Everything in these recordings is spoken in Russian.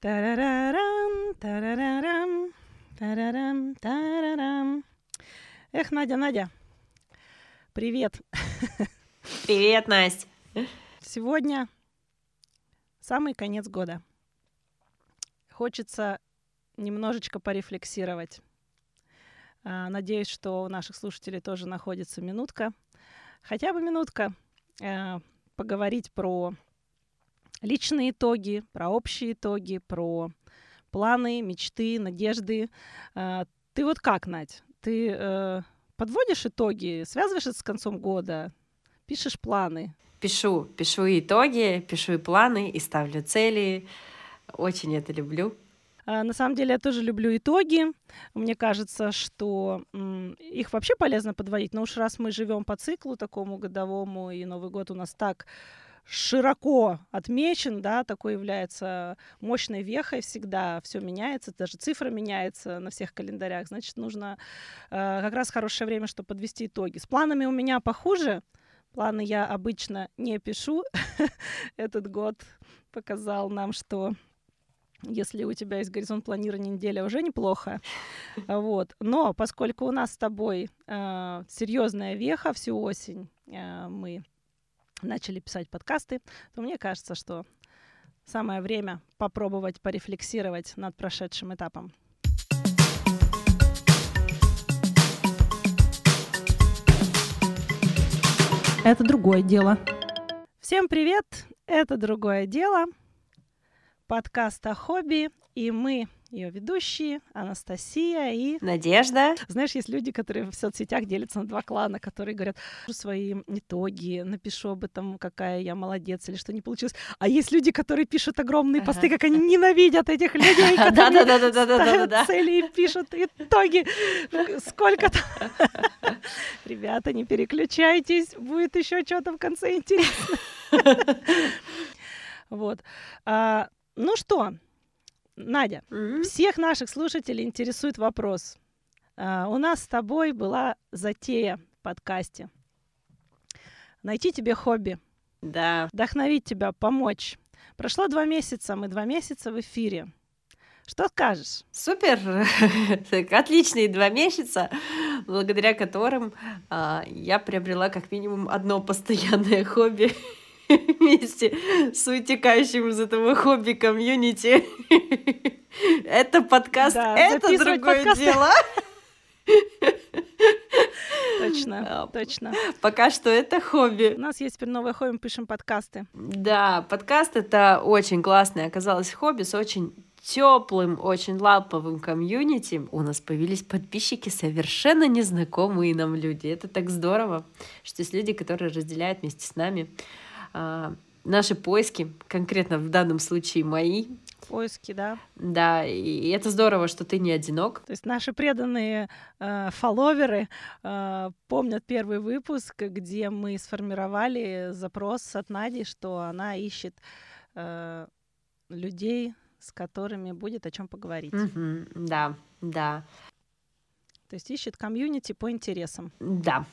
Тарарарам, тарарарам, тарарам, тарарам. Эх, Надя, Надя, привет. Привет, Настя. Сегодня самый конец года. Хочется немножечко порефлексировать. А, Надеюсь, что у наших слушателей тоже находится минутка, хотя бы минутка, э, поговорить про личные итоги, про общие итоги, про планы, мечты, надежды. А, Ты вот как, Надь? Ты э, подводишь итоги, связываешь это с концом года, пишешь планы? Пишу, пишу итоги, пишу и планы, и ставлю цели. Очень это люблю. А, На самом деле я тоже люблю итоги. Мне кажется, что их вообще полезно подводить. Но уж раз мы живем по циклу такому годовому, и Новый год у нас так широко отмечен, да, такой является мощной вехой всегда, все меняется, даже цифра меняется на всех календарях, значит, нужно э, как раз хорошее время, чтобы подвести итоги. С планами у меня похуже, планы я обычно не пишу. Этот год показал нам, что если у тебя есть горизонт планирования неделя, уже неплохо. Вот. Но поскольку у нас с тобой э, серьезная веха всю осень, э, мы начали писать подкасты, то мне кажется, что самое время попробовать порефлексировать над прошедшим этапом. Это другое дело. Всем привет! Это другое дело. Подкаст о хобби, и мы ее ведущие Анастасия и Надежда. знаешь, есть люди, которые в соцсетях делятся на два клана, которые говорят свои итоги, напишу об этом, какая я молодец или что не получилось. А есть люди, которые пишут огромные посты, как они ненавидят этих людей, которые ставят цели и пишут итоги. Сколько там. Ребята, не переключайтесь, будет еще что-то в конце интересно. Вот. А, Ну что, Надя, Мгм. всех наших слушателей интересует вопрос. А, У нас с тобой была затея в подкасте. Найти тебе хобби, Да. вдохновить тебя, помочь. Прошло два месяца, мы два месяца в эфире. Что скажешь? Супер! Так, Отличные два месяца, благодаря которым а, я приобрела как минимум одно постоянное хобби вместе с вытекающим из этого хобби комьюнити. Это подкаст, Да, это другое подкасты. дело. Точно, А, точно. Пока что это хобби. У нас есть теперь новое хобби, мы пишем подкасты. Да, подкаст это очень классное оказалось хобби с очень теплым, очень лаповым комьюнити. У нас появились подписчики, совершенно незнакомые нам люди. Это так здорово, что есть люди, которые разделяют вместе с нами наши поиски, конкретно в данном случае мои. Поиски, да. Да, и это здорово, что ты не одинок. То есть наши преданные э, фолловеры э, помнят первый выпуск, где мы сформировали запрос от Нади, что она ищет э, людей, с которыми будет о чем поговорить. Мгм, да, да, То есть ищет комьюнити по интересам. да.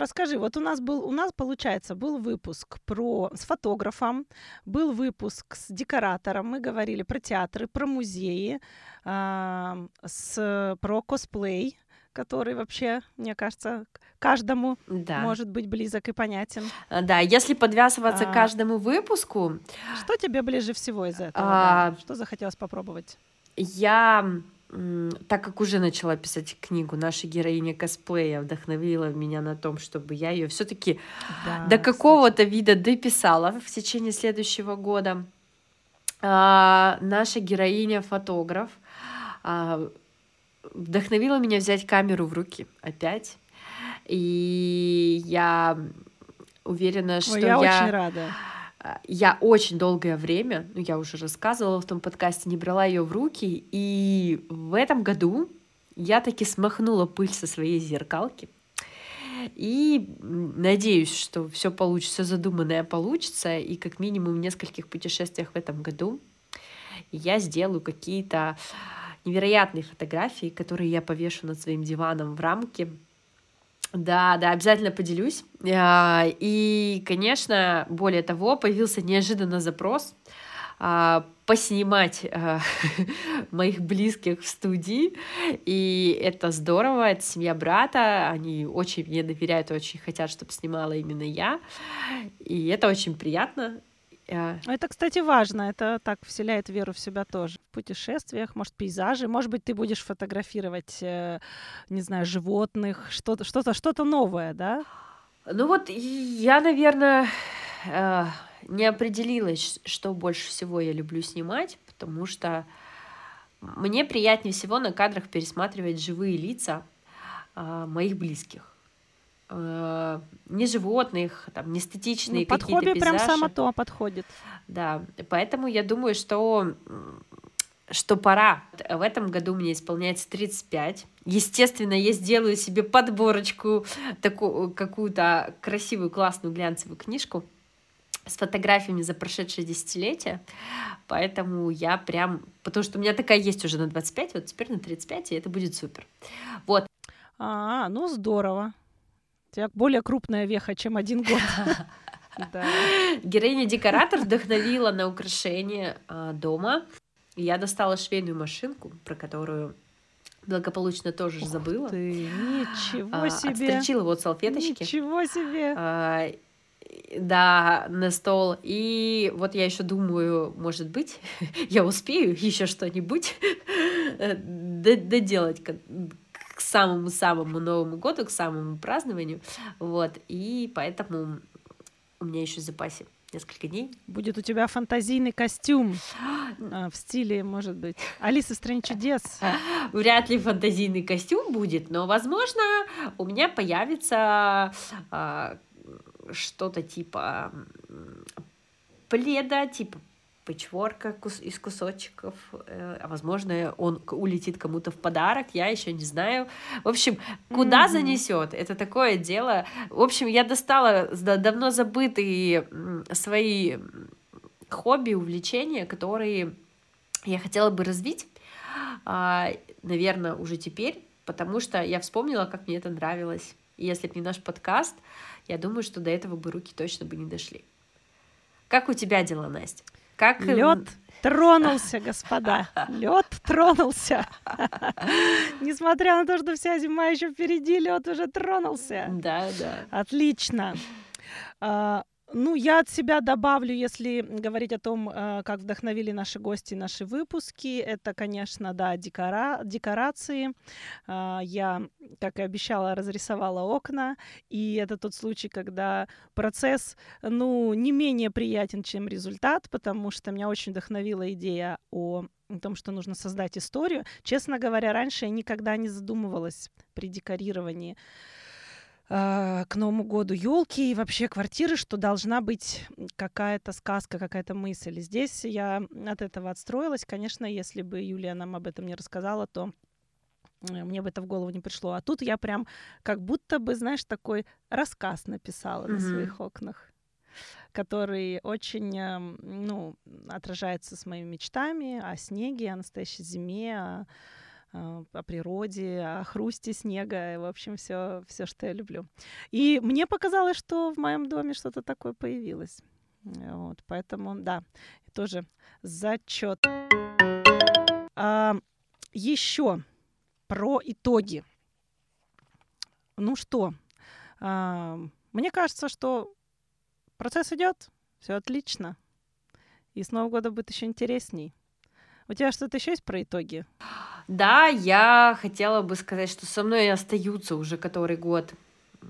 Расскажи, вот у нас был, у нас получается был выпуск про с фотографом, был выпуск с декоратором, мы говорили про театры, про музеи, а, с про косплей, который вообще, мне кажется, к- каждому Да. может быть близок и понятен. А, Да, если подвязываться к А. каждому выпуску, Что тебе ближе всего из этого? А. да? Что захотелось попробовать? Я, так как уже начала писать книгу, наша героиня косплея вдохновила меня на том, чтобы я ее все-таки Да, до какого-то вида дописала в течение следующего года. А, наша героиня фотограф а, вдохновила меня взять камеру в руки опять. И я уверена, что Ой, я, очень рада. А, Я очень долгое время, ну я уже рассказывала в том подкасте, не брала ее в руки, и в этом году я таки смахнула пыль со своей зеркалки. И надеюсь, что все получится, задуманное получится, и как минимум в нескольких путешествиях в этом году я сделаю какие-то невероятные фотографии, которые я повешу над своим диваном в рамке. Да, да, обязательно поделюсь. А, И, конечно, более того, появился неожиданно запрос а, поснимать а, моих близких в студии, и это здорово, это семья брата, они очень мне доверяют, очень хотят, чтобы снимала именно я, и это очень приятно, это, кстати, важно. Это так вселяет веру в себя тоже. В путешествиях, может, пейзажи. Может быть, ты будешь фотографировать, э, не знаю, животных, что-то, что-то, что-то новое, да? Ну вот я, наверное, э, не определилась, что больше всего я люблю снимать, потому что мне приятнее всего на кадрах пересматривать живые лица а, моих близких. Э, не животных, там, не статичные ну, какие-то хобби пейзажи. прям само то подходит. Да, поэтому я думаю, что что пора. В этом году мне исполняется 35. Естественно, я сделаю себе подборочку, такую какую-то красивую, классную глянцевую книжку с фотографиями за прошедшее десятилетие. Поэтому я прям... Потому что у меня такая есть уже на 25, вот теперь на 35, и это будет супер. Вот. А, ну здорово тебя более крупная веха, чем один год. Героиня-декоратор вдохновила на украшение а, дома. Я достала швейную машинку, про которую благополучно тоже Ух забыла. Ты, ничего а, себе. Отстрочила вот салфеточки. Ничего себе. А, да, на стол. И вот я еще думаю, может быть, я успею еще что-нибудь доделать к самому-самому Новому году, к самому празднованию. Вот. И поэтому у меня еще в запасе несколько дней. Будет у тебя фантазийный костюм а, в стиле, может быть, Алиса в стране чудес. Вряд ли фантазийный костюм будет, но, возможно, у меня появится а, что-то типа пледа, типа пэтчворка кус из кусочков, э, а возможно, он улетит кому-то в подарок, я еще не знаю. В общем, куда mm-hmm. занесет, это такое дело. В общем, я достала давно забытые свои хобби, увлечения, которые я хотела бы развить, а, наверное, уже теперь, потому что я вспомнила, как мне это нравилось. И если бы не наш подкаст, я думаю, что до этого бы руки точно бы не дошли. Как у тебя дела, Настя? Как... Лед тронулся, господа. Лед тронулся. Несмотря на то, что вся зима еще впереди, лед уже тронулся. Да, да. Отлично. Ну, я от себя добавлю, если говорить о том, э, как вдохновили наши гости наши выпуски, это, конечно, да, декора... декорации. А, я, как и обещала, разрисовала окна, и это тот случай, когда процесс, ну, не менее приятен, чем результат, потому что меня очень вдохновила идея о том, что нужно создать историю. Честно говоря, раньше я никогда не задумывалась при декорировании э, к Новому году елки и вообще квартиры, что должна быть какая-то сказка, какая-то мысль. Здесь я от этого отстроилась. Конечно, если бы Юлия нам об этом не рассказала, то э, мне бы это в голову не пришло. А тут я прям как будто бы, знаешь, такой рассказ написала mm-hmm. на своих окнах который очень, эм, ну, отражается с моими мечтами о снеге, о настоящей зиме, о а, о природе, о хрусте снега, в общем, все, все, что я люблю. И мне показалось, что в моем доме что-то такое появилось. Вот, поэтому, да, тоже зачет. А, еще про итоги. Ну что, а, мне кажется, что процесс идет, все отлично. И с Нового года будет еще интересней. У тебя что-то еще есть про итоги? Да, я хотела бы сказать, что со мной остаются уже который год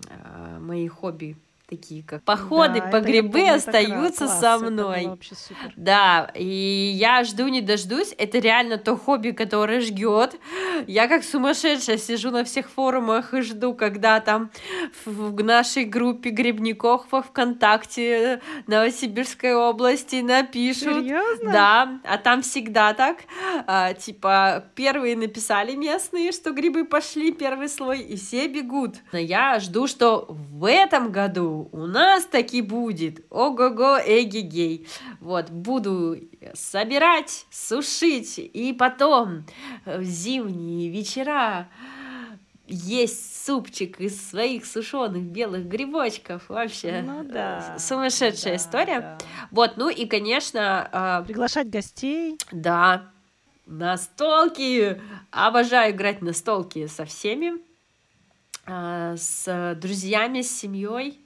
э, мои хобби такие как походы да, по грибы остаются класс, со мной. Да, и я жду не дождусь. Это реально то хобби, которое ждет. Я как сумасшедшая сижу на всех форумах и жду, когда там в нашей группе грибников во ВКонтакте Новосибирской области напишут. Серьезно? Да, а там всегда так. А, типа первые написали местные, что грибы пошли, первый слой, и все бегут. Но я жду, что в этом году у нас таки будет. Ого-го, эги-гей. Вот, буду собирать, сушить, и потом в зимние вечера есть супчик из своих сушеных белых грибочков. Вообще ну, да, сумасшедшая да, история. Да. Вот, ну и, конечно... Приглашать гостей. Да, настолки. Обожаю играть настолки со всеми. С друзьями, с семьей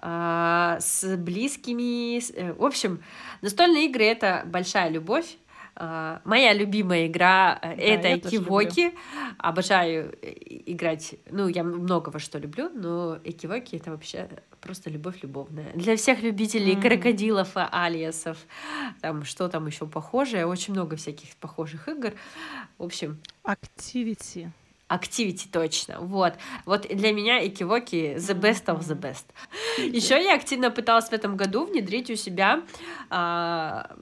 с близкими. Э, в общем, настольные игры — это большая любовь. Uh, моя любимая игра э, да, это Экивоки. Обожаю э, играть. Ну, я много во что люблю, но Экивоки это вообще просто любовь любовная. Для всех любителей mm-hmm. крокодилов, алиасов, там что там еще похожее, очень много всяких похожих игр. В общем. Activity. Activity точно. Вот. Вот для меня Икивоки the best of the best. Еще я активно пыталась в этом году внедрить у себя а,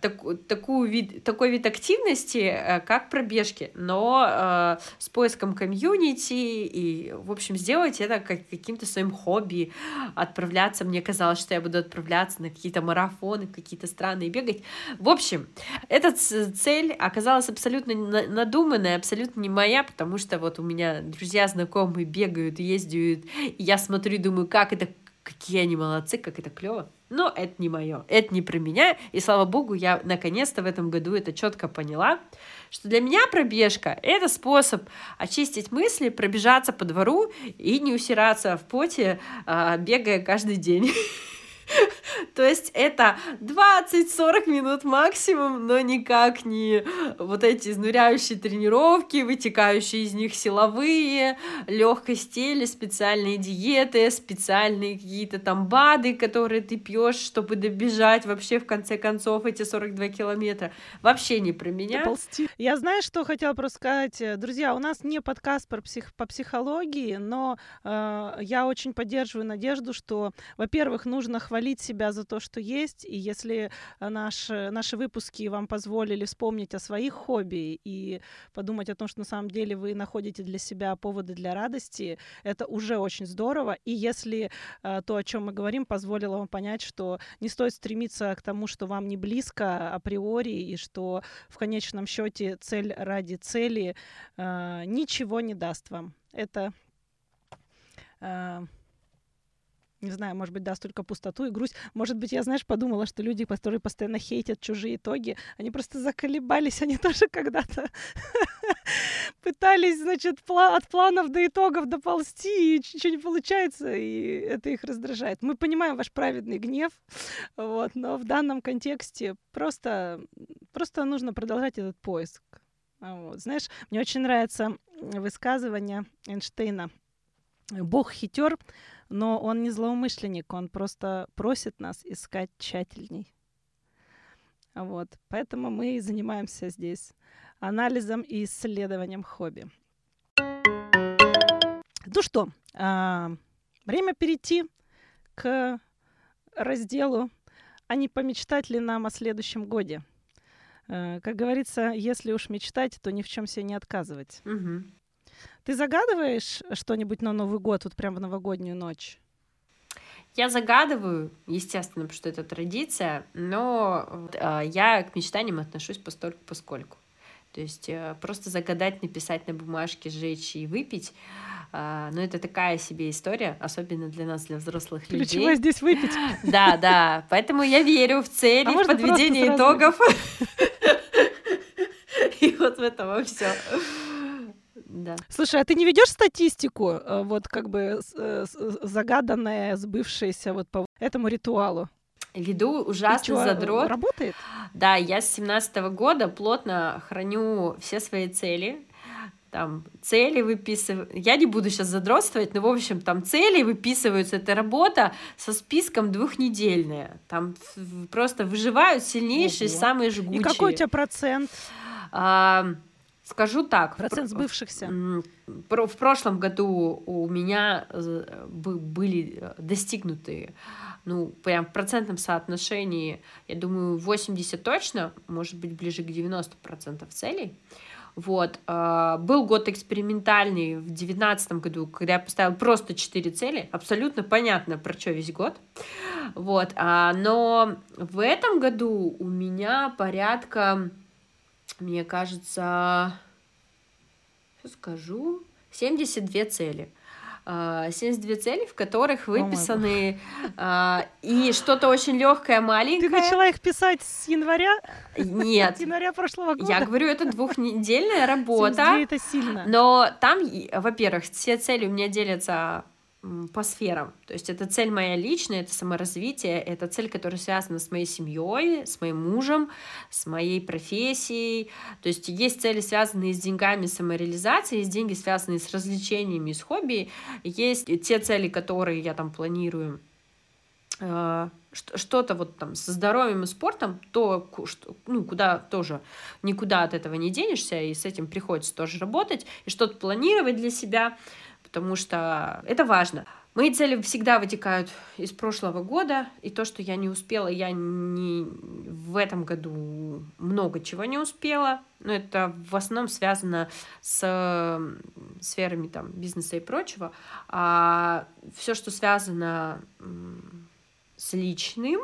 так, такую вид, такой вид активности, э, как пробежки, но а, с поиском комьюнити и, в общем, сделать это как каким-то своим хобби, отправляться. Мне казалось, что я буду отправляться на какие-то марафоны, какие-то страны и бегать. В общем, эта цель оказалась абсолютно надуманная, абсолютно не моя, потому потому что вот у меня друзья, знакомые бегают, ездят, и я смотрю и думаю, как это, какие они молодцы, как это клево. Но это не мое, это не про меня, и слава богу, я наконец-то в этом году это четко поняла, что для меня пробежка — это способ очистить мысли, пробежаться по двору и не усираться в поте, а, бегая каждый день. То есть это 20-40 минут максимум, но никак не вот эти изнуряющие тренировки, вытекающие из них силовые, легкость теле, специальные диеты, специальные какие-то там БАДы, которые ты пьешь, чтобы добежать вообще в конце концов эти 42 километра. Вообще не про меня. Доползти. Я знаю, что хотела просто сказать. Друзья, у нас не подкаст про псих... по психологии, но э, я очень поддерживаю надежду, что, во-первых, нужно хвалить себя за то, что есть, и если э, наш, наши выпуски вам позволили вспомнить о своих хобби и подумать о том, что на самом деле вы находите для себя поводы для радости, это уже очень здорово. И если э, то, о чем мы говорим, позволило вам понять, что не стоит стремиться к тому, что вам не близко априори, и что в конечном счете цель ради цели э, ничего не даст вам. Это не знаю, может быть, даст только пустоту и грусть. Может быть, я, знаешь, подумала, что люди, которые постоянно хейтят чужие итоги, они просто заколебались, они тоже когда-то пытались, значит, от планов до итогов доползти, и ничего не получается, и это их раздражает. Мы понимаем ваш праведный гнев, вот, но в данном контексте просто, просто нужно продолжать этот поиск. Вот. Знаешь, мне очень нравится высказывание Эйнштейна. Бог хитер, но он не злоумышленник, он просто просит нас искать тщательней. Вот. Поэтому мы и занимаемся здесь анализом и исследованием хобби. Ну что, а, время перейти к разделу «А не помечтать ли нам о следующем годе?» э, Как говорится, если уж мечтать, то ни в чем себе не отказывать. Угу. Ты загадываешь что-нибудь на Новый год, вот прям в новогоднюю ночь? Я загадываю, естественно, потому что это традиция, но э, я к мечтаниям отношусь постольку поскольку. То есть э, просто загадать, написать на бумажке, сжечь и выпить, э, ну это такая себе история, особенно для нас, для взрослых людей. Ключевое здесь выпить. Да, да, поэтому я верю в цели, а в подведение итогов. И вот в этом все. Да. Слушай, а ты не ведешь статистику, э, вот как бы э, загаданная, сбывшаяся вот по этому ритуалу? Веду ужасно чё, задрот. Работает? Да, я с семнадцатого года плотно храню все свои цели. Там цели выписываю. Я не буду сейчас задротствовать, но, в общем, там цели выписываются. Это работа со списком двухнедельная. Там просто выживают сильнейшие, Ого. самые жгучие. И какой у тебя процент? А, Скажу так. Процент сбывшихся. В прошлом году у меня э, были э, достигнуты, ну, прям в процентном соотношении, я думаю, 80 точно, может быть, ближе к 90% целей. Вот. А, был год экспериментальный в девятнадцатом году, когда я поставила просто четыре цели. Абсолютно понятно, про что весь год. Вот. А, но в этом году у меня порядка мне кажется, скажу, 72 цели. 72 а, цели, в которых выписаны э, и что-то очень легкое, маленькое. Ты начала их писать с января? Нет. С января прошлого года? Я говорю, это двухнедельная работа. 72 это сильно. Но там, во-первых, все цели у меня делятся по сферам. То есть это цель моя личная, это саморазвитие, это цель, которая связана с моей семьей, с моим мужем, с моей профессией. То есть есть цели, связанные с деньгами, самореализацией, есть деньги, связанные с развлечениями, с хобби. Есть те цели, которые я там планирую э, что-то вот там со здоровьем и спортом, то, ну, куда тоже никуда от этого не денешься, и с этим приходится тоже работать, и что-то планировать для себя потому что это важно. Мои цели всегда вытекают из прошлого года, и то, что я не успела, я не в этом году много чего не успела, но это в основном связано с сферами там бизнеса и прочего, а все, что связано с личным,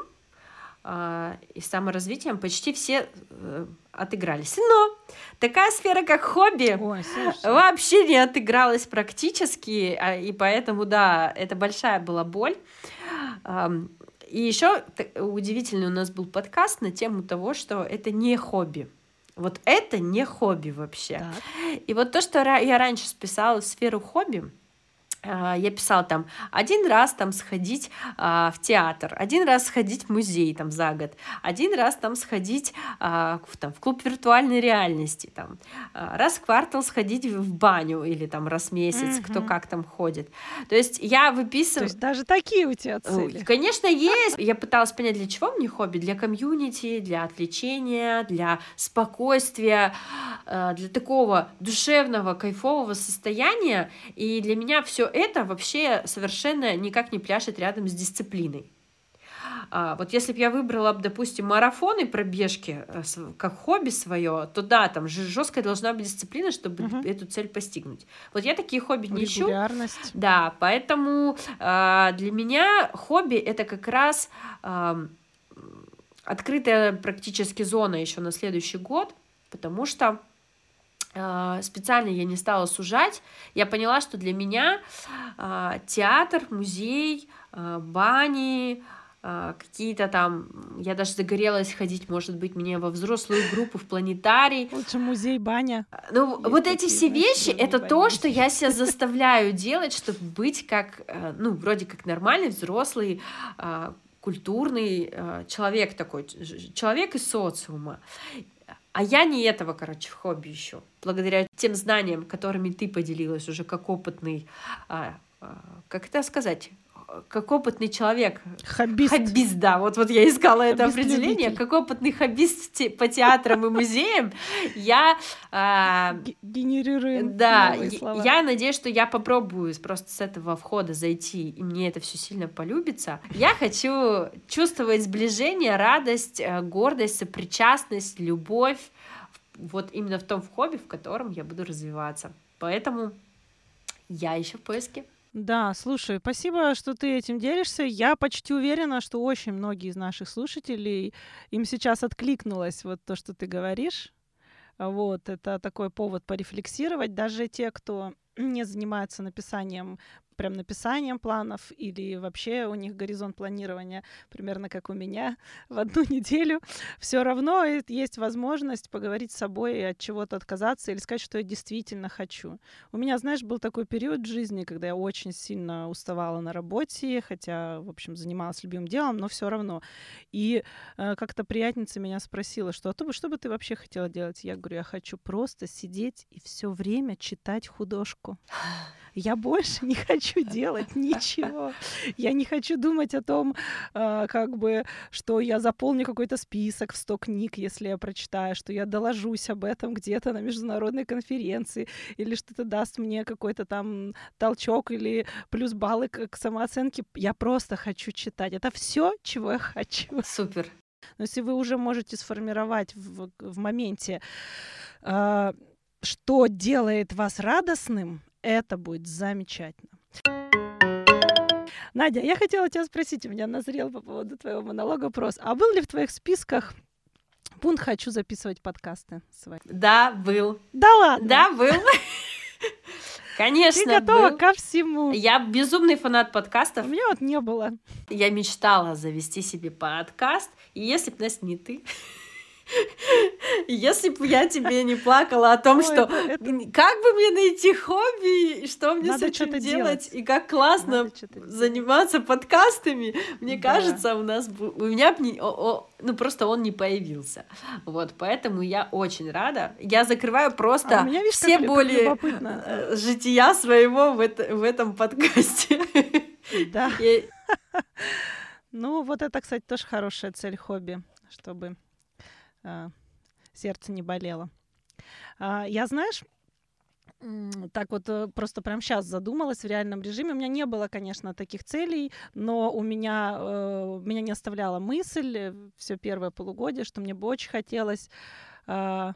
и саморазвитием почти все э, отыгрались. Но такая сфера, как хобби, Ой, вообще не отыгралась практически, а, и поэтому, да, это большая была боль. И еще удивительный у нас был подкаст на тему того, что это не хобби. Вот это не хобби вообще. Так. И вот то, что я раньше списала в сферу хобби, а, я писала там один раз там сходить а, в театр, один раз сходить в музей там за год, один раз там сходить а, в, там, в клуб виртуальной реальности, там, а, раз в квартал сходить в баню или там раз в месяц, mm-hmm. кто как там ходит. То есть я выписываю... То есть даже такие у тебя цели? Конечно, есть. Я пыталась понять, для чего мне хобби? Для комьюнити, для отвлечения, для спокойствия, а, для такого душевного, кайфового состояния. И для меня все это вообще совершенно никак не пляшет рядом с дисциплиной. А, вот если бы я выбрала, допустим, марафоны пробежки э, как хобби свое, то да, там жесткая должна быть дисциплина, чтобы угу. эту цель постигнуть. Вот я такие хобби не ищу. Да, поэтому э, для меня хобби это как раз открытая практически зона еще на следующий год, потому что а, специально я не стала сужать, я поняла, что для меня э, театр, музей, э, бани, э, какие-то там, я даже загорелась ходить, может быть, мне во взрослую группу в планетарий. Лучше музей, баня. Ну, Есть вот эти все вещи, это баня. то, что я себя заставляю делать, чтобы быть как, ну, вроде как нормальный, взрослый, культурный человек такой, человек из социума. А я не этого, короче, в хобби еще. Благодаря тем знаниям, которыми ты поделилась уже как опытный, а, а, как это сказать, как опытный человек. Хоббист. Хоббист, да. Вот, вот я искала это определение. Как опытный хоббист по театрам и музеям, я... А, Генерируем Да, я надеюсь, что я попробую просто с этого входа зайти, и мне это все сильно полюбится. Я хочу чувствовать сближение, радость, э, гордость, сопричастность, любовь вот именно в том хобби, в котором я буду развиваться. Поэтому я еще в поиске. Да, слушай, спасибо, что ты этим делишься. Я почти уверена, что очень многие из наших слушателей, им сейчас откликнулось вот то, что ты говоришь. Вот, это такой повод порефлексировать. Даже те, кто не занимается написанием прям написанием планов или вообще у них горизонт планирования примерно как у меня в одну неделю, все равно есть возможность поговорить с собой и от чего-то отказаться или сказать, что я действительно хочу. У меня, знаешь, был такой период в жизни, когда я очень сильно уставала на работе, хотя, в общем, занималась любимым делом, но все равно. И э, как-то приятница меня спросила, что, а то, что бы ты вообще хотела делать? Я говорю, я хочу просто сидеть и все время читать художку. Я больше не хочу делать ничего. Я не хочу думать о том, а, как бы, что я заполню какой-то список в 100 книг, если я прочитаю, что я доложусь об этом где-то на международной конференции, или что это даст мне какой-то там толчок или плюс баллы к самооценке. Я просто хочу читать. Это все, чего я хочу. Супер. Но если вы уже можете сформировать в, в моменте, э, что делает вас радостным, это будет замечательно. Надя, я хотела тебя спросить, у меня назрел по поводу твоего монолога вопрос. А был ли в твоих списках пункт «Хочу записывать подкасты» свои? Да, был. Да ладно? Да, был. Конечно, Ты готова был. ко всему. Я безумный фанат подкастов. У меня вот не было. Я мечтала завести себе подкаст, и если бы нас не ты, если бы я тебе не плакала о том, Ой, что это- как бы мне найти хобби, что мне Надо с этим делать, делать. и как классно заниматься подкастами, мне Да. кажется, у нас у меня не- о- о- ну просто он не появился, вот поэтому я очень рада. Я закрываю просто А меня, видишь, все боли любопытно. э, жития своего в, это- в этом подкасте. Да. Я- Ну, вот это, кстати, тоже хорошая цель хобби, чтобы сердце не болело. А, я, знаешь, так вот э, просто прям сейчас задумалась в реальном режиме. У меня не было, конечно, таких целей, но у меня, э, меня не оставляла мысль все первое полугодие, что мне бы очень хотелось а,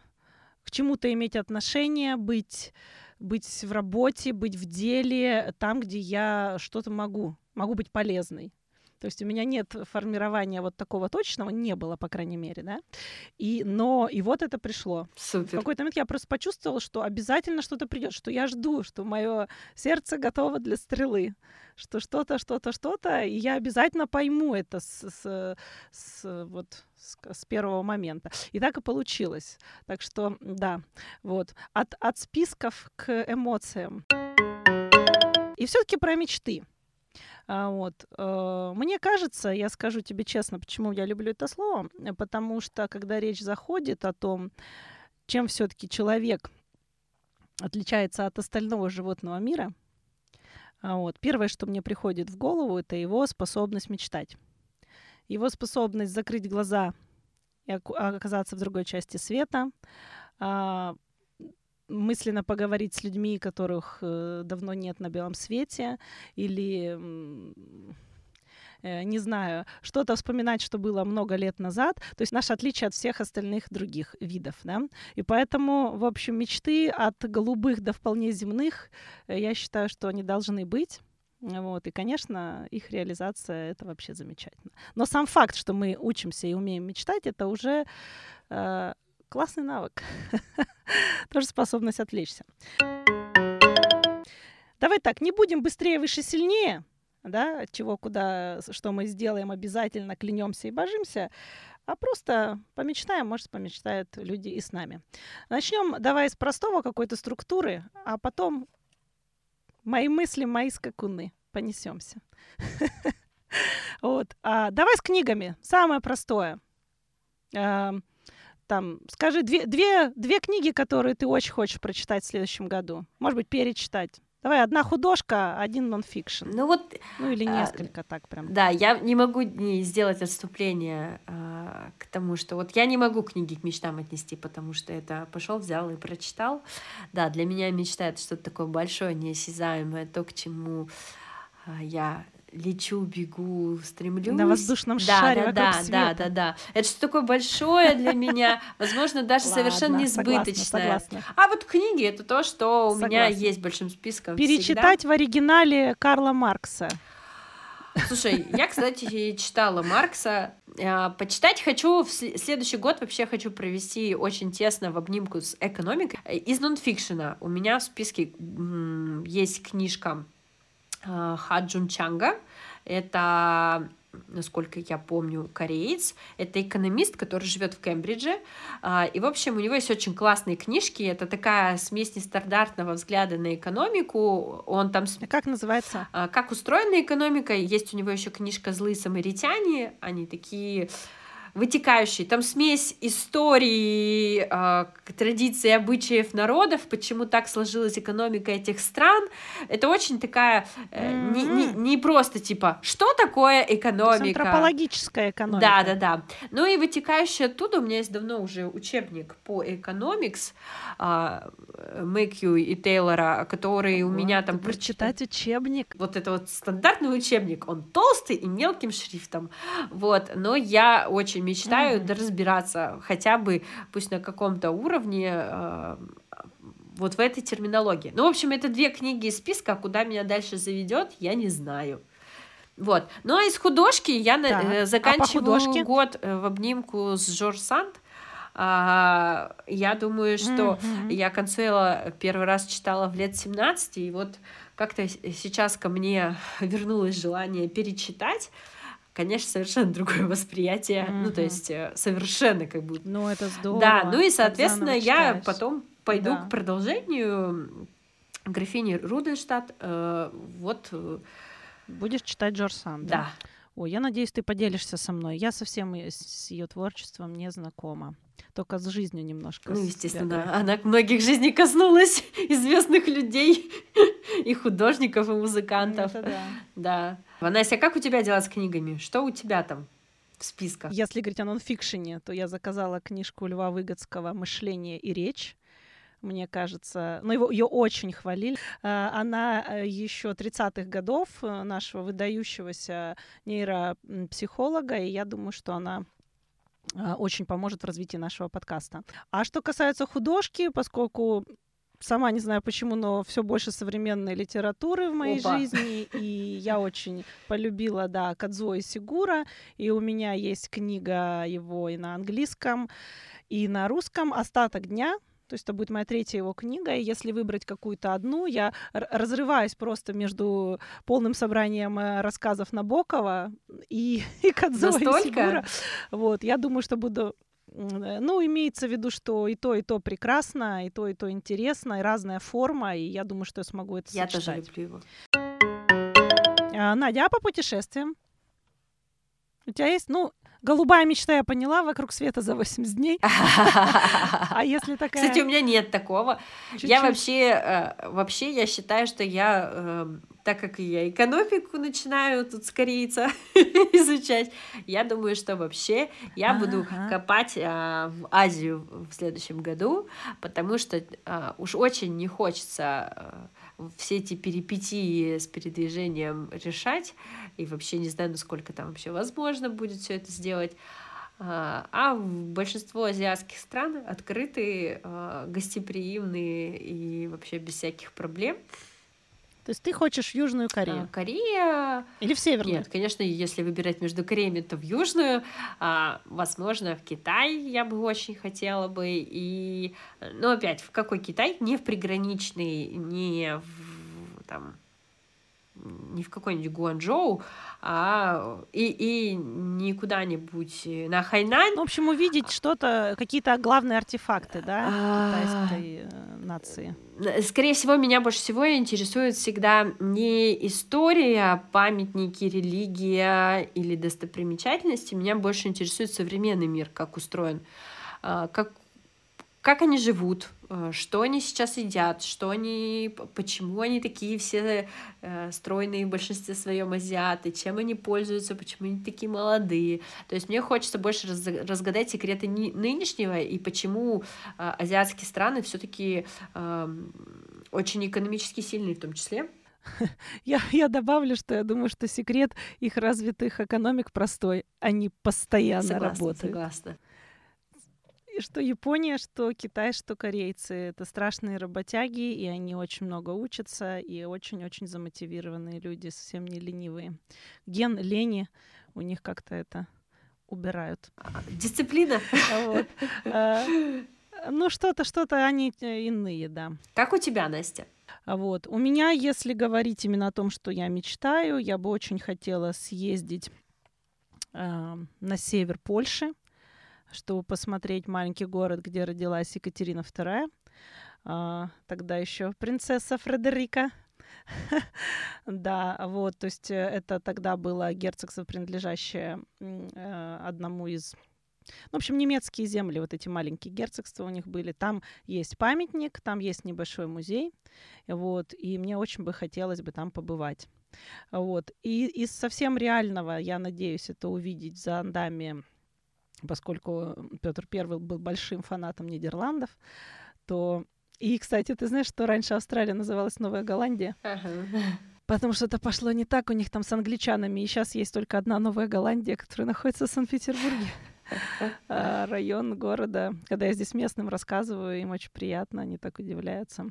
к чему-то иметь отношение, быть, быть в работе, быть в деле, там, где я что-то могу, могу быть полезной. То есть у меня нет формирования вот такого точного, не было, по крайней мере, да. И, но и вот это пришло. В Супер. какой-то момент я просто почувствовала, что обязательно что-то придет, что я жду, что мое сердце готово для стрелы, что что-то, что-то, что-то, и я обязательно пойму это с, с- с, вот с, с первого момента. И так и получилось. Так что, да, вот от от списков к эмоциям. И все-таки про мечты. А, Вот. э, Мне кажется, я скажу тебе честно, почему я люблю это слово, э, потому что когда речь заходит о том, чем все-таки человек отличается от остального животного мира, а, вот, первое, что мне приходит в голову, это его способность мечтать. Его способность закрыть глаза и оказаться в другой части света, а, мысленно поговорить с людьми, которых э, давно нет на белом свете, или э, не знаю, что-то вспоминать, что было много лет назад. То есть наше отличие от всех остальных других видов. Да? И поэтому, в общем, мечты от голубых до вполне земных, э, я считаю, что они должны быть. Вот. И, конечно, их реализация — это вообще замечательно. Но сам факт, что мы учимся и умеем мечтать, это уже классный навык. Тоже способность отвлечься. Давай так, не будем быстрее, выше, сильнее, да, чего, куда, что мы сделаем обязательно, клянемся и божимся, а просто помечтаем, может, помечтают люди и с нами. Начнем давай с простого какой-то структуры, а потом мои мысли, мои скакуны. Понесемся. Вот. А, давай с книгами. Самое простое. А, Там, скажи, две, две, две книги, которые ты очень хочешь прочитать в следующем году. Может быть, перечитать. Давай, одна художка, один нонфикшн. Ну вот Ну или а, несколько так прям. Да, я не могу не сделать отступление а, к тому, что вот я не могу книги к мечтам отнести, потому что это пошел, взял и прочитал. Да, для меня мечта это что-то такое большое, неосязаемое, то, к чему а, я лечу, бегу, стремлюсь. На воздушном да, шаре да, да, света. да, да, да. Это что такое большое для меня, возможно, даже совершенно Ладно, согласна, несбыточное. согласна. А вот книги это то, что у меня Согласна. есть большим списком. всегда. Перечитать в оригинале Карла Маркса. Слушай, я, кстати, читала Маркса. А, Почитать хочу, в сле- следующий год вообще хочу провести очень тесно в обнимку с экономикой. Из нонфикшена у меня в списке есть книжка а, Ха Джун Чанга. Это насколько я помню, кореец. Это экономист, который живет в Кембридже. А, И, в общем, у него есть очень классные книжки. Это такая смесь нестандартного взгляда на экономику. Он там с- Как называется? а, как устроена экономика. Есть у него еще книжка «Злые самаритяне». Они такие вытекающие. Там смесь истории, а, к- традиций обычаев народов, почему так сложилась экономика этих стран. Это очень такая, э, не, не- не просто типа, что такое То есть экономика? антропологическая экономика. Да, да, да. Ну и вытекающий оттуда у меня есть давно уже учебник по экономикс Мэкью и Тейлора, который у Ого, меня ты там будешь прочитан. читать учебник. Вот это вот стандартный учебник, он толстый и мелким шрифтом, вот, но я очень мечтаю Мгм. разбираться хотя бы, пусть на каком-то уровне, э, вот в этой терминологии. Ну, в общем, это две книги из списка, а куда меня дальше заведет, я не знаю. Вот. Ну а из художки я Так, э, а заканчиваю художке? год э, в обнимку с Жорж Санд. А, я думаю, что mm-hmm. я Консуэла первый раз читала в лет 17, и вот как-то сейчас ко мне вернулось желание перечитать конечно, совершенно другое восприятие, mm-hmm. ну, то есть э, совершенно как будто. Ну, это здорово. Да, ну и, соответственно, я потом пойду да. к продолжению графини Руденштадт, э, вот... Э, Будешь читать Джордж Санд, да? Да. Ой, я надеюсь, ты поделишься со мной. Я совсем с ее творчеством не знакома. Только с жизнью немножко. Ну, естественно, она многих жизней коснулась известных людей и художников, и музыкантов. Это да. Да. Ванася, как у тебя дела с книгами? Что у тебя там? в списках. Если говорить о нонфикшене, то я заказала книжку Льва Выгодского «Мышление и речь» мне кажется. Но его, ее очень хвалили. А, она э, еще 30-х годов э, нашего выдающегося нейропсихолога, и я думаю, что она а, очень поможет в развитии нашего подкаста. А что касается художки, поскольку сама не знаю почему, но все больше современной литературы в моей Опа. жизни, и я очень полюбила, да, Кадзо и Сигура, и у меня есть книга его и на английском, и на русском «Остаток дня», то есть это будет моя третья его книга, и если выбрать какую-то одну, я разрываюсь просто между полным собранием э, рассказов Набокова и, и Кадзо и Сигура. Вот, я думаю, что буду э, ну, имеется в виду, что и то, и то прекрасно, и то, и то интересно, и разная форма, и я думаю, что я смогу это я сочетать. Я тоже люблю его. А, Надя, а по путешествиям? У тебя есть, ну, Голубая мечта я поняла, вокруг света за 80 дней. А если такая... Кстати, у меня нет такого. Я вообще, э, вообще, я считаю, что я, эм, так как я экономику начинаю тут с корейца изучать, я думаю, что вообще я буду копать э, в Азию в следующем году, потому что э, уж очень не хочется все эти перипетии с передвижением решать, и вообще не знаю, насколько там вообще возможно будет все это сделать. А, а большинство азиатских стран открыты, а, гостеприимные и вообще без всяких проблем. То есть ты хочешь в Южную Корею? А, Корея... Или в Северную? Нет, конечно, если выбирать между Кореями, то в Южную. А, возможно, в Китай я бы очень хотела бы. И... Но опять, в какой Китай? Не в приграничный, не в там не в какой-нибудь Гуанчжоу, а и, и не куда-нибудь на Хайнань. Ну, в общем, увидеть что-то, какие-то главные артефакты, да, а. китайской э, нации. Скорее всего, меня больше всего интересует всегда не история, памятники, религия или достопримечательности. Меня больше интересует современный мир, как устроен, а, как как они живут, э, что они сейчас едят, что они, почему они такие все э, стройные в большинстве своем азиаты, чем они пользуются, почему они такие молодые. То есть мне хочется больше раз, разгадать секреты нынешнего и почему э, азиатские страны все-таки э, очень экономически сильные в том числе. Я, я добавлю, что я думаю, что секрет их развитых экономик простой. Они постоянно согласна, работают. Согласна что Япония, что Китай, что корейцы — это страшные работяги, и они очень много учатся, и очень-очень замотивированные люди, совсем не ленивые. Ген лени у них как-то это убирают. Дисциплина. Вот. А, ну, что-то, что-то они э, иные, да. Как у тебя, Настя? Вот. У меня, если говорить именно о том, что я мечтаю, я бы очень хотела съездить э, на север Польши чтобы посмотреть маленький город, где родилась Екатерина II. А, тогда еще принцесса Фредерика. Да, вот, то есть э, это тогда было герцогство, принадлежащее э, одному из ну, в общем, немецкие земли, вот эти маленькие герцогства у них были. Там есть памятник, там есть небольшой музей, вот, и мне очень бы хотелось бы там побывать. Вот. И из совсем реального, я надеюсь, это увидеть за андами поскольку Петр I был большим фанатом Нидерландов, то... И, кстати, ты знаешь, что раньше Австралия называлась Новая Голландия? Потому что это пошло не так у них там с англичанами. И сейчас есть только одна Новая Голландия, которая находится в Санкт-Петербурге. А, район города. Когда я здесь местным рассказываю, им очень приятно, они так удивляются.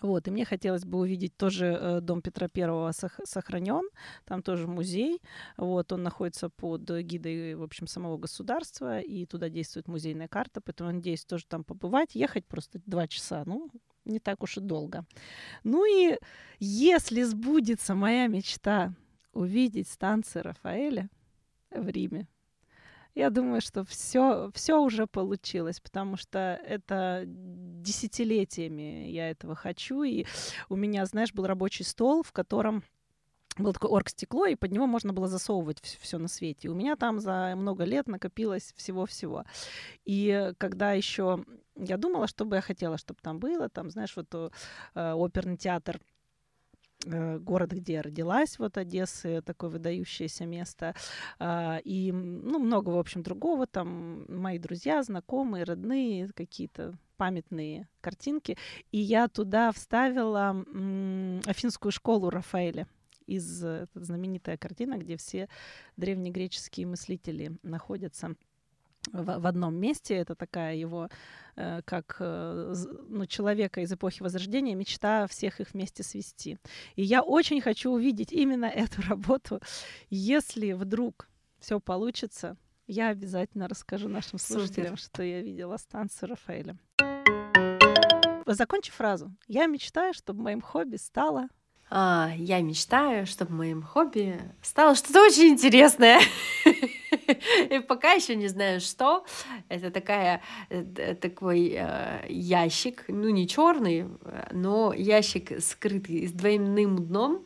Вот, и мне хотелось бы увидеть тоже э, дом Петра Первого сох- сохранен, там тоже музей, вот, он находится под гидой, в общем, самого государства, и туда действует музейная карта, поэтому надеюсь тоже там побывать, ехать просто два часа, ну, не так уж и долго. Ну и если сбудется моя мечта увидеть станции Рафаэля в Риме, я думаю, что все, все уже получилось, потому что это десятилетиями я этого хочу. И у меня, знаешь, был рабочий стол, в котором был такой оргстекло, и под него можно было засовывать все на свете. И у меня там за много лет накопилось всего-всего. И когда еще я думала, что бы я хотела, чтобы там было, там, знаешь, вот э, оперный театр город, где я родилась, вот Одессы, такое выдающееся место, а, и, ну, много, в общем, другого, там, мои друзья, знакомые, родные, какие-то памятные картинки, и я туда вставила Афинскую школу Рафаэля из э, знаменитая картина, где все древнегреческие мыслители находятся в, в одном месте. Это такая его, э, как э, ну, человека из эпохи Возрождения, мечта всех их вместе свести. И я очень хочу увидеть именно эту работу. Если вдруг все получится, я обязательно расскажу нашим слушателям, Супер. что я видела станцию Рафаэля. Закончи фразу. Я мечтаю, чтобы моим хобби стало а, я мечтаю, чтобы моим хобби стало что-то очень интересное. И пока еще не знаю, что. Это такая, э, такой э, ящик, ну не черный, но ящик скрытый с двойным дном.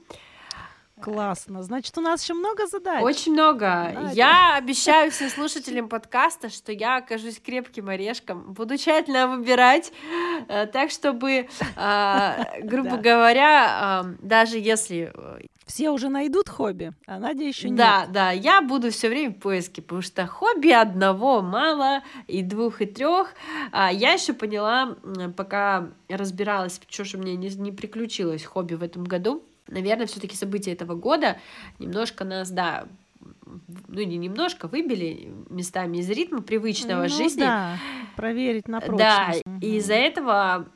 Классно. Значит, у нас еще много задач. Очень много. Надя. Я обещаю всем слушателям подкаста, что я окажусь крепким орешком. Буду тщательно выбирать, э, так чтобы, э, грубо говоря, даже если все уже найдут хобби, а Надя еще нет. Да, да, я буду все время в поиске, потому что хобби одного мало, и двух, и трех. А я еще поняла, пока разбиралась, что же мне не, не приключилось хобби в этом году. Наверное, все-таки события этого года немножко нас, да, ну не немножко выбили местами из ритма привычного ну, жизни. Да, проверить на прочность. Да, угу. и из-за этого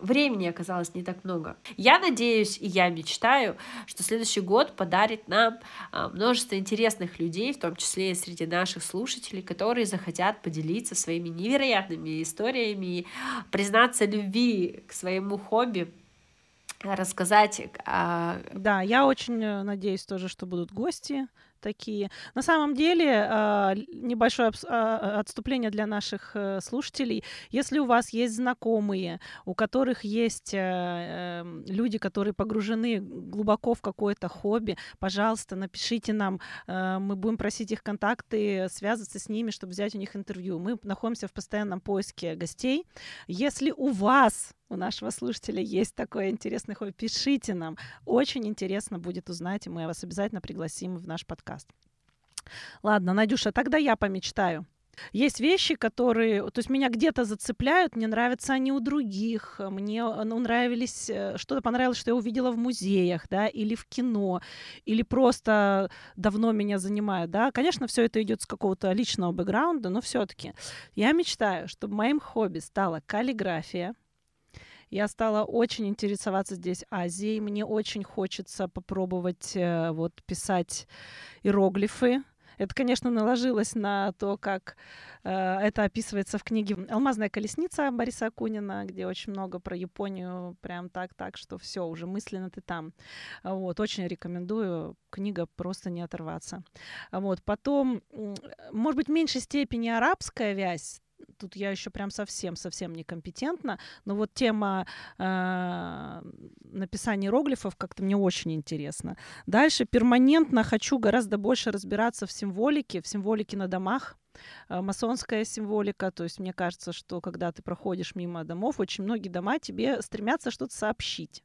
времени оказалось не так много. Я надеюсь и я мечтаю, что следующий год подарит нам а, множество интересных людей, в том числе и среди наших слушателей, которые захотят поделиться своими невероятными историями, признаться любви к своему хобби, рассказать. А... Да, я очень э, надеюсь тоже, что будут гости такие. На самом деле, а, небольшое а, отступление для наших э, слушателей. Если у вас есть знакомые, у которых есть э, эм, люди, которые погружены глубоко в какое-то хобби, пожалуйста, напишите нам. Э, мы будем просить их контакты, связаться с ними, чтобы взять у них интервью. Мы находимся в постоянном поиске гостей. Если у вас у нашего слушателя есть такое интересное хобби, пишите нам. Очень интересно будет узнать, и мы вас обязательно пригласим в наш подкаст. Ладно, Надюша, тогда я помечтаю. Есть вещи, которые, то есть меня где-то зацепляют, мне нравятся они у других, мне ну, нравились, э, что-то понравилось, что я увидела в музеях, да, или в кино, или просто давно меня занимает, да. Конечно, все это идет с какого-то личного бэкграунда, но все-таки я мечтаю, чтобы моим хобби стала каллиграфия, я стала очень интересоваться здесь Азией. Мне очень хочется попробовать э, вот писать иероглифы. Это, конечно, наложилось на то, как э, это описывается в книге «Алмазная колесница» Бориса Акунина, где очень много про Японию, прям так-так, что все, уже мысленно ты там. Вот, очень рекомендую. Книга просто не оторваться. Вот, потом, может быть, в меньшей степени арабская вязь, тут я еще прям совсем-совсем некомпетентна, но вот тема э, написания иероглифов как-то мне очень интересна. Дальше перманентно хочу гораздо больше разбираться в символике, в символике на домах, э, масонская символика, то есть мне кажется, что когда ты проходишь мимо домов, очень многие дома тебе стремятся что-то сообщить.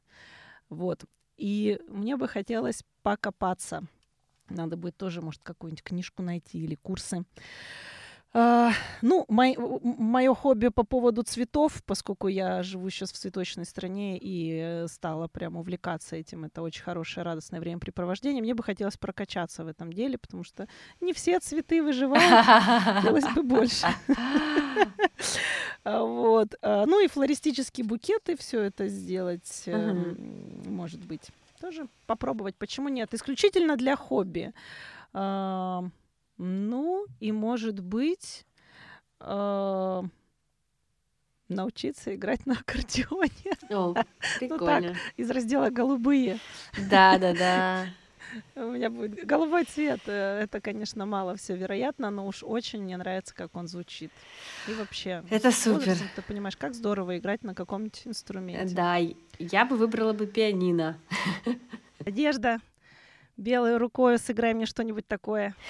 Вот. И мне бы хотелось покопаться. Надо будет тоже, может, какую-нибудь книжку найти или курсы. Uh, ну, мое хобби по поводу цветов, поскольку я живу сейчас в цветочной стране и э, стала прям увлекаться этим, это очень хорошее, радостное времяпрепровождение. Мне бы хотелось прокачаться в этом деле, потому что не все цветы выживают, хотелось бы больше. Вот. Вот. а, Ну и флористические букеты, все это сделать, э, Мгм. м, может быть. Тоже попробовать. Почему нет? Исключительно для хобби. Ну и, может быть, а, научиться играть на аккордеоне О, прикольно. из раздела «Голубые». Да, да, да. У меня будет голубой цвет. э, Это, конечно, мало все вероятно, но уж очень мне нравится, как он звучит. И вообще, Это супер. ты понимаешь, как здорово играть на каком-нибудь инструменте. Да, я бы выбрала бы пианино. Надежда, белой рукой сыграй мне что-нибудь такое.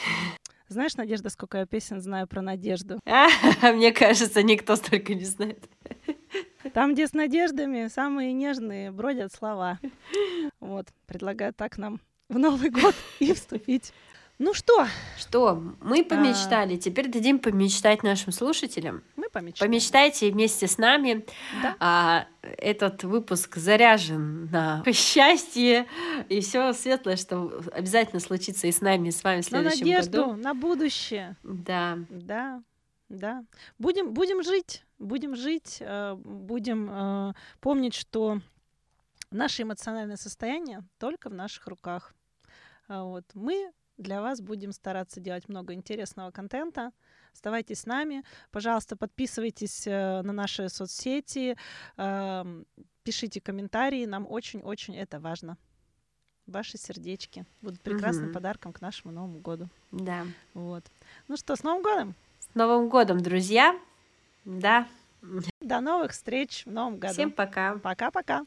Знаешь, Надежда, сколько я песен знаю про Надежду? Мне кажется, никто столько не знает. Там, где с надеждами, самые нежные бродят слова. Вот, предлагаю так нам в Новый год и вступить. Ну что, Что, мы помечтали, теперь дадим помечтать нашим слушателям. мы помечтаем. Помечтайте вместе с нами. Да. А, этот выпуск заряжен на счастье и все светлое, что обязательно случится и с нами, и с вами в На следующем надежду, году. на будущее. Да, Да, да. Будем, будем жить, будем жить, э, будем э, помнить, что наше эмоциональное состояние только в наших руках. А Вот. Мы для вас будем стараться делать много интересного контента. Оставайтесь с нами. Пожалуйста, подписывайтесь э, на наши соцсети, эм, пишите комментарии. Нам очень-очень это важно. Ваши сердечки будут прекрасным Мгм. подарком к нашему Новому году. да. Вот. Ну что, с Новым годом! С Новым годом, друзья! Да, До новых встреч в новом году. всем пока! Пока-пока.